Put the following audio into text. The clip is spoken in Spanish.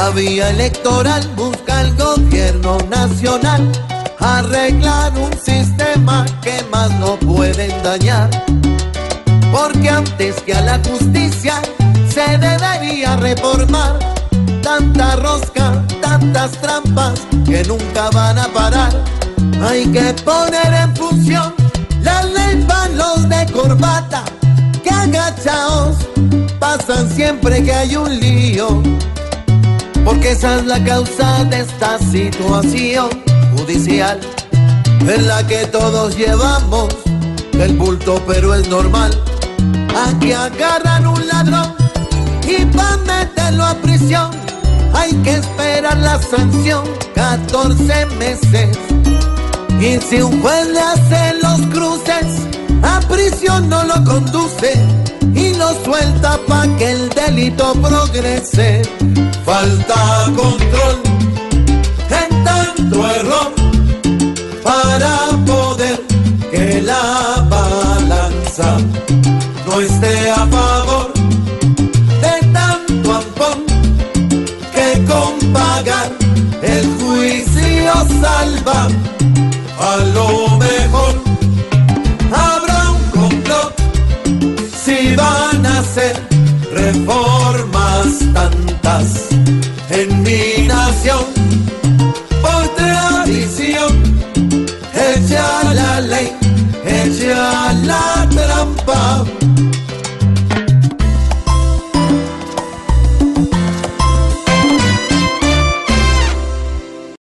la vía electoral busca el gobierno nacional arreglar un sistema que más no pueden dañar. Porque antes que a la justicia se debería reformar tanta rosca, tantas trampas que nunca van a parar. Hay que poner en función la ley para los de corbata que agachaos pasan siempre que hay un lío. Porque esa es la causa de esta situación judicial en la que todos llevamos el bulto, pero es normal. Aquí agarran un ladrón y van meterlo a prisión hay que esperar la sanción 14 meses. Y si un juez le hace los cruces, suelta pa' que el delito progrese. Falta control en tanto error para poder que la balanza no esté a favor de tanto ampón que con pagar el juicio salva a los reformas tantas en mi nación, por tradición, hecha la ley, hecha la trampa.